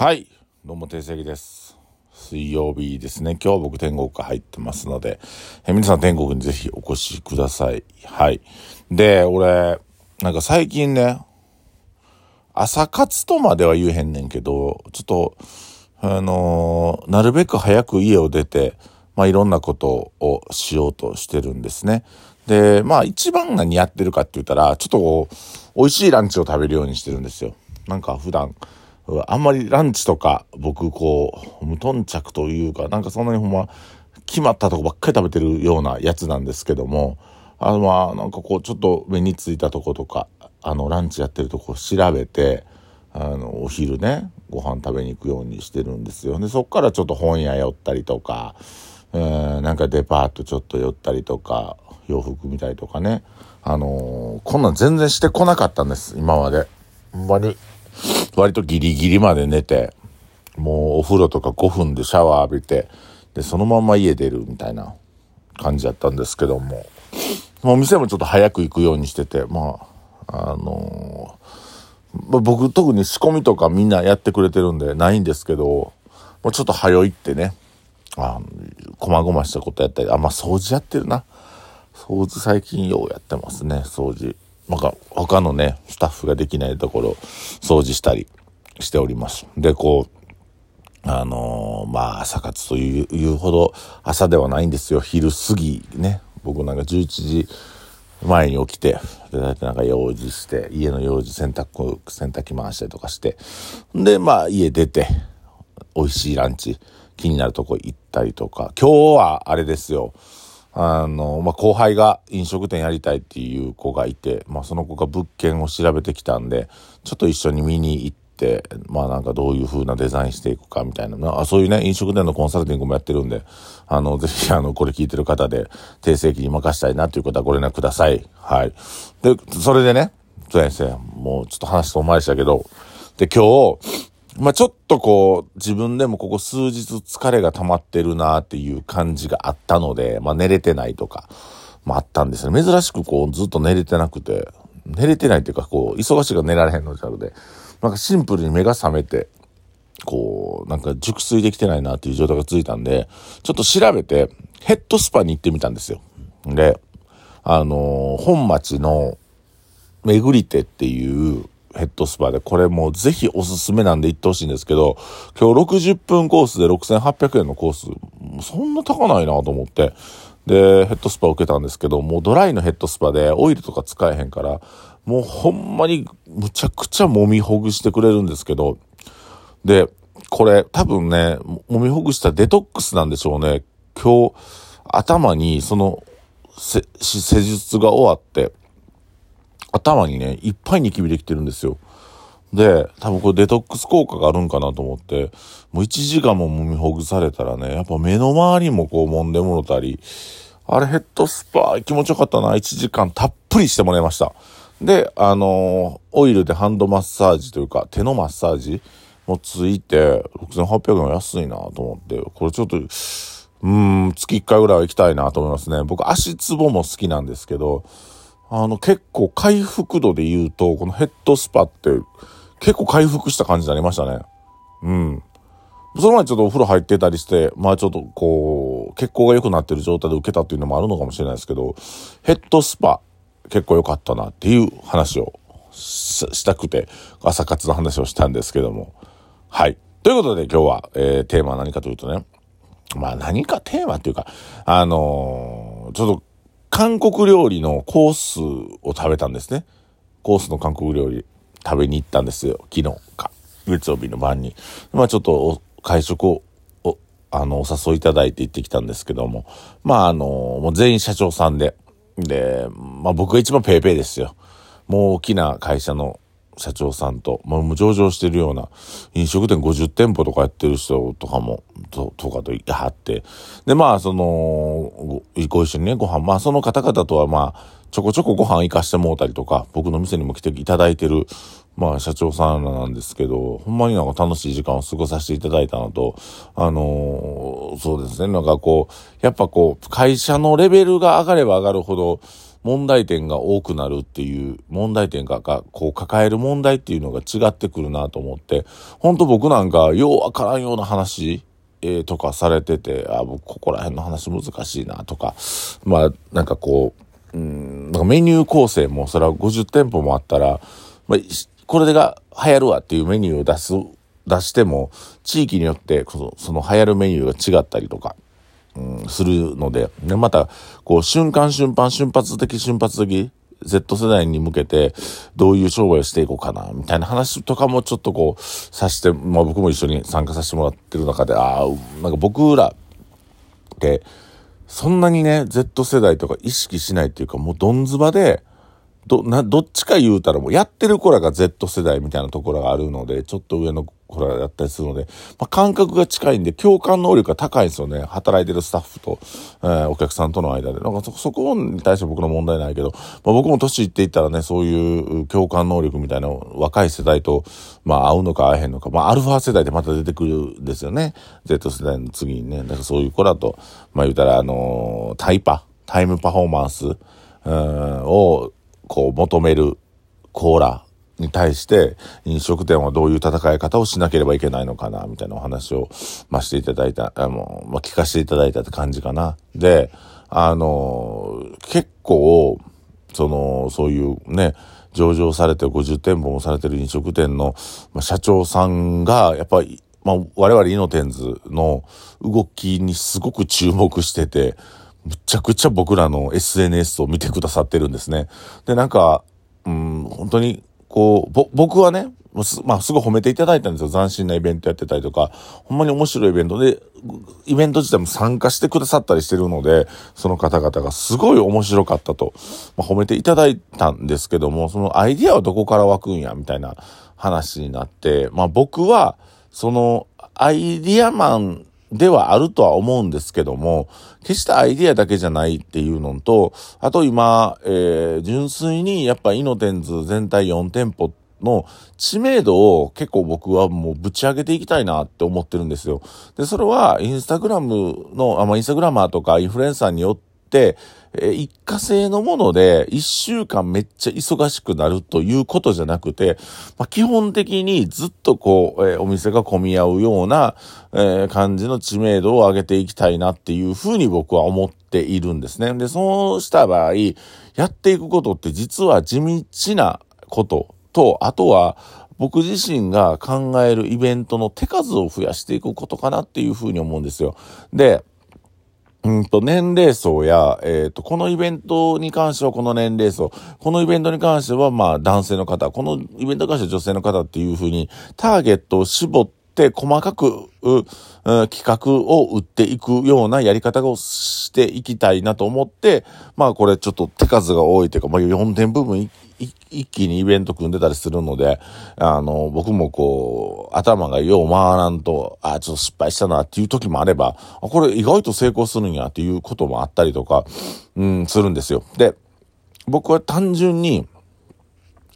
はい。どうも、定石です。水曜日ですね。今日僕天国入ってますので、え皆さん天国にぜひお越しください。はい。で、俺、なんか最近ね、朝活とまでは言えへんねんけど、ちょっと、あのーなるべく早く家を出て、まあいろんなことをしようとしてるんですね。で、まあ一番何やってるかって言ったら、ちょっとこう、美味しいランチを食べるようにしてるんですよ。なんか普段、あんまりランチとか僕こう、無頓着というか、なんかそんなにほんま、決まったとこばっかり食べてるようなやつなんですけども、あのまあなんかこうちょっと目についたとことか、あのランチやってるとこ調べて、あのお昼ね、ご飯食べに行くようにしてるんですよ。で、そっからちょっと本屋寄ったりとか、えーなんかデパートちょっと寄ったりとか、洋服見たりとかね。あのこんなん全然してこなかったんです、今まで。ほんまに。割とギリギリまで寝て、もうお風呂とか5分でシャワー浴びて、で、そのまま家出るみたいな感じだったんですけども、もう店もちょっと早く行くようにしてて、まあ、あのーま僕特に仕込みとかみんなやってくれてるんでないんですけど、もうちょっと早いってね、あこまごましたことやったり、あ、まあ掃除やってるな。掃除最近ようやってますね、掃除。なんか他のね、スタッフができないところ掃除したりしております。で、こう、あのーまあ朝活というほど朝ではないんですよ。昼過ぎね。僕なんか11時前に起きて、で、大体なんか用事して、家の用事洗濯、洗濯機回したりとかして、で、まあ家出て、美味しいランチ、気になるとこ行ったりとか、今日はあれですよ。あの、まあ、後輩が飲食店やりたいっていう子がいて、まあ、その子が物件を調べてきたんで、ちょっと一緒に見に行って、まあ、なんかどういう風なデザインしていくかみたいな、まあ、そういうね、飲食店のコンサルティングもやってるんで、あの、ぜひ、あの、これ聞いてる方で、定世期に任したいなという方はご連絡ください。はい。で、それでね、そうですね、もうちょっと話遠回りしたけど、で、今日、まあちょっとこう、自分でもここ数日疲れが溜まってるなっていう感じがあったので、まあ寝れてないとか、まああったんですね。珍しくこう、ずっと寝れてなくて、寝れてないっていうかこう、忙しいから寝られへんのちゃうで、なんかシンプルに目が覚めて、こう、なんか熟睡できてないなっていう状態が続いたんで、ちょっと調べて、ヘッドスパに行ってみたんですよ。で、あのー本町の、めぐりてっていうヘッドスパで、これもうぜひおすすめなんで行ってほしいんですけど、今日60分コースで6800円のコース、そんな高ないなと思って、で、ヘッドスパ受けたんですけど、もうドライのヘッドスパでオイルとか使えへんから、もうほんまにむちゃくちゃ揉みほぐしてくれるんですけど、で、これ多分ね、揉みほぐしたデトックスなんでしょうね。今日、頭にその、施術が終わって、頭にね、いっぱいニキビできてるんですよ。で、多分これデトックス効果があるんかなと思って、もう1時間も揉みほぐされたらね、やっぱ目の周りもこう揉んでもろたり、あれヘッドスパー気持ちよかったな。1時間たっぷりしてもらいました。で、あのーオイルでハンドマッサージというか、手のマッサージもついて、6800円は安いなと思って、これちょっと、うーん、月1回ぐらいは行きたいなと思いますね。僕足つぼも好きなんですけど、あの結構回復度で言うと、このヘッドスパって結構回復した感じになりましたね。うん。その前ちょっとお風呂入ってたりして、まあちょっとこう、血行が良くなってる状態で受けたっていうのもあるのかもしれないですけど、ヘッドスパ結構良かったなっていう話をしたくて、朝活の話をしたんですけども。はい。ということで今日は、えー、テーマは何かというとね、まあ何かテーマっていうか、あのーちょっと韓国料理のコースを食べたんですね。コースの韓国料理食べに行ったんですよ。昨日か。月曜日の晩に。まあちょっと会食を、お、あの、お誘いいただいて行ってきたんですけども。まああのもう全員社長さんで。で、まあ僕が一番ペイペイですよ。もう大きな会社の社長さんと、まあ、もう上場してるような飲食店50店舗とかやってる人とかも、ととかといはって。で、まあ、その、ごご一緒にね、ご飯、まあ、その方々とはまあ、ちょこちょこご飯行かしてもうたりとか、僕の店にも来ていただいてる、まあ、社長さんなんですけど、ほんまになんか楽しい時間を過ごさせていただいたのと、あのーそうですね、なんかこう、やっぱこう、会社のレベルが上がれば上がるほど、問題点が多くなるっていう、問題点が、こう抱える問題っていうのが違ってくるなと思って、本当僕なんか、ようわからんような話、えー、とかされてて、あ、僕ここら辺の話難しいなとか、まあ、なんかこう、うん、かメニュー構成も、それは50店舗もあったら、まあ、これが流行るわっていうメニューを出す、出しても、地域によってその、その流行るメニューが違ったりとか、うん、するので、で、また、こう、瞬間瞬間、瞬発的瞬発的、Z 世代に向けてどういう商売をしていこうかな、みたいな話とかもちょっとこう、さして、まあ僕も一緒に参加させてもらってる中で、ああ、なんか僕らって、そんなにね、Z 世代とか意識しないっていうか、もうどんずばで、ど、な、どっちか言うたらもうやってる子らが Z 世代みたいなところがあるので、ちょっと上の子らやったりするので、まあ、感覚が近いんで、共感能力が高いんですよね。働いてるスタッフと、えー、お客さんとの間で。なんかそ、そこに対して僕の問題ないけど、まあ、僕も年いっていったらね、そういう共感能力みたいな若い世代と、まあ、合うのか合えへんのか、まあ、アルファ世代でまた出てくるんですよね。Z 世代の次にね。だからそういう子らと、まあ、言うたら、あのー、タイパ、タイムパフォーマンス、うん、を、こう、求めるコーラに対して飲食店はどういう戦い方をしなければいけないのかな、みたいなお話を、まあ、していただいた、あの、まあ、聞かせていただいたって感じかな。で、あの、結構、その、そういうね、上場されて50店舗もされてる飲食店の、ま、社長さんが、やっぱり、まあ、我々イノテンズの動きにすごく注目してて、むちゃくちゃ僕らの SNS を見てくださってるんですね。で、なんか、うん、本当に、こう、ぼ、僕はね、すまあ、すごい褒めていただいたんですよ。斬新なイベントやってたりとか、ほんまに面白いイベントで、イベント自体も参加してくださったりしてるので、その方々がすごい面白かったと、まあ、褒めていただいたんですけども、そのアイディアはどこから湧くんや、みたいな話になって、まあ僕は、そのアイディアマンではあるとは思うんですけども、決してアイディアだけじゃないっていうのと、あと今、えー、純粋にやっぱイノテンズ全体4店舗の知名度を結構僕はもうぶち上げていきたいなって思ってるんですよ。で、それはインスタグラムの、あまあ、インスタグラマーとかインフルエンサーによって、え一過性のもので一週間めっちゃ忙しくなるということじゃなくて、まあ、基本的にずっとこう、え、お店が混み合うような、え、感じの知名度を上げていきたいなっていうふうに僕は思っているんですね。で、そうした場合、やっていくことって実は地道なことと、あとは、僕自身が考えるイベントの手数を増やしていくことかなっていうふうに思うんですよ。で、うんと、年齢層や、えっ、ー、と、このイベントに関してはこの年齢層、このイベントに関しては、まあ、男性の方、このイベントに関しては女性の方っていうふうに、ターゲットを絞って細かく、企画を打っていくようなやり方をしていきたいなと思って、まあこれちょっと手数が多いというか、まあ4点部分一気にイベント組んでたりするので、あの、僕もこう、頭がよう回らんと、あ、ちょっと失敗したなっていう時もあれば、これ意外と成功するんやっていうこともあったりとか、うん、するんですよ。で、僕は単純に、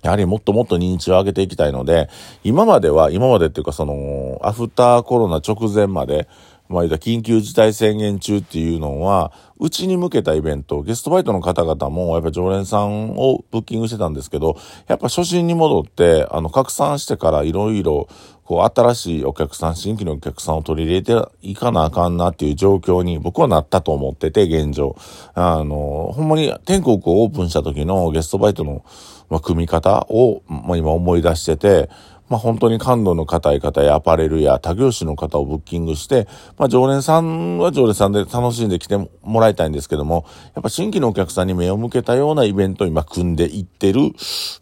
やはりもっともっと認知を上げていきたいので、今までは、今までっていうかその、アフターコロナ直前まで、まあ、緊急事態宣言中っていうのは、うちに向けたイベント、ゲストバイトの方々も、やっぱ常連さんをブッキングしてたんですけど、やっぱ初心に戻って、あの、拡散してからいろいろ、こう、新しいお客さん、新規のお客さんを取り入れていかなあかんなっていう状況に僕はなったと思ってて、現状。あの、ほんまに天国をオープンした時のゲストバイトの、まあ、組み方を、まあ、今思い出してて、まあ本当に感度の硬い方やアパレルや他業種の方をブッキングして、まあ常連さんは常連さんで楽しんで来てもらいたいんですけども、やっぱ新規のお客さんに目を向けたようなイベントを今組んでいってる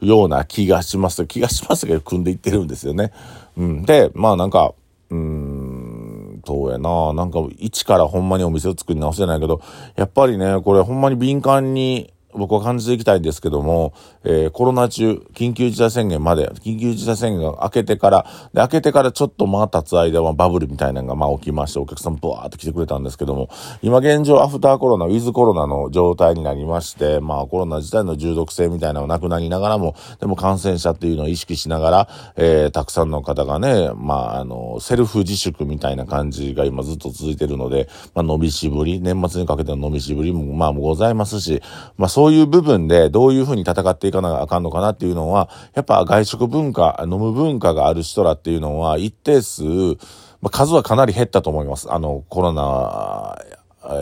ような気がします。気がしますけど組んでいってるんですよね。うん。で、まあなんか、うーん、そうやな。なんか、一からほんまにお店を作り直せないけど、やっぱりね、これほんまに敏感に僕は感じていきたいんですけども、えー、コロナ中、緊急事態宣言まで、緊急事態宣言が明けてから、で、明けてからちょっとまあ経つ間はバブルみたいなのがまあ起きまして、お客さんブワーって来てくれたんですけども、今現状アフターコロナ、ウィズコロナの状態になりまして、まあコロナ自体の重毒性みたいなのがなくなりながらも、でも感染者っていうのを意識しながら、えー、たくさんの方がね、まああの、セルフ自粛みたいな感じが今ずっと続いてるので、まあ伸びしぶり、年末にかけての伸びしぶりもまあございますし、まあそうそういう部分でどういうふうに戦っていかなあかんのかなっていうのは、やっぱ外食文化、飲む文化がある人らっていうのは一定数、まあ、数はかなり減ったと思います。あの、コロナ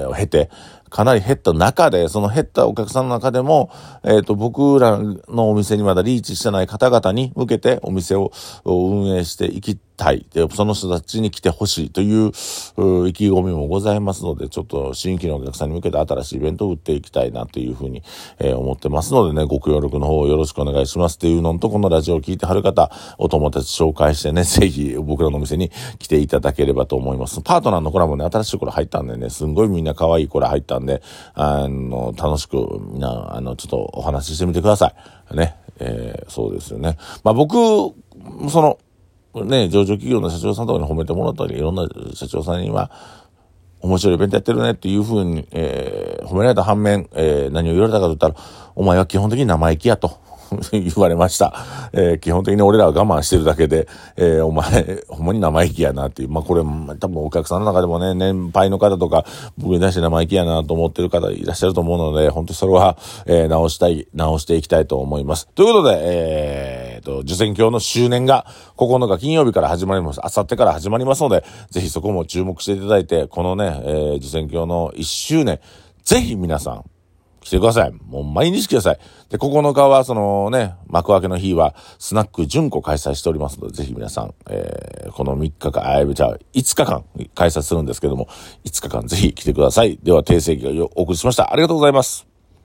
を経て、かなり減った中で、その減ったお客さんの中でも、えっ、ー、と、僕らのお店にまだリーチしてない方々に向けてお店を運営していきたい。で、その人たちに来てほしいという意気込みもございますので、ちょっと新規のお客さんに向けて新しいイベントを打っていきたいなというふうに、えー、思ってますのでね、ご協力の方をよろしくお願いしますっていうのと、このラジオを聞いてはる方、お友達紹介してね、ぜひ僕らのお店に来ていただければと思います。パートナーの子らもね、新しい子ら入ったんでね、すんごいみんな可愛い子ら入ったんで、あの、楽しくみんな、あの、ちょっとお話ししてみてください。ね。えー、そうですよね。まあ僕、その、ね、上場企業の社長さんとかに褒めてもらったり、いろんな社長さんには、面白いイベントやってるねっていうふうに、えー、褒められた反面、えー、何を言われたかと言ったら、お前は基本的に生意気やと。言われました。えー、基本的に俺らは我慢してるだけで、えー、お前、ほんまに生意気やなっていう。まあ、これ、多分お客さんの中でもね、年配の方とか、僕に対して生意気やなと思ってる方いらっしゃると思うので、本当それは、えー、直したい、直していきたいと思います。ということで、えー、っと、受選教の周年が9日金曜日から始まります。あさってから始まりますので、ぜひそこも注目していただいて、このね、えー、受選教の1周年、ぜひ皆さん、来てください。もう毎日来てください。で、9日は、そのね、幕開けの日は、スナック純子開催しておりますので、ぜひ皆さん、えー、この3日間、あ、じゃあ、5日間開催するんですけども、5日間ぜひ来てください。では、訂正記をお送りしました。ありがとうございます。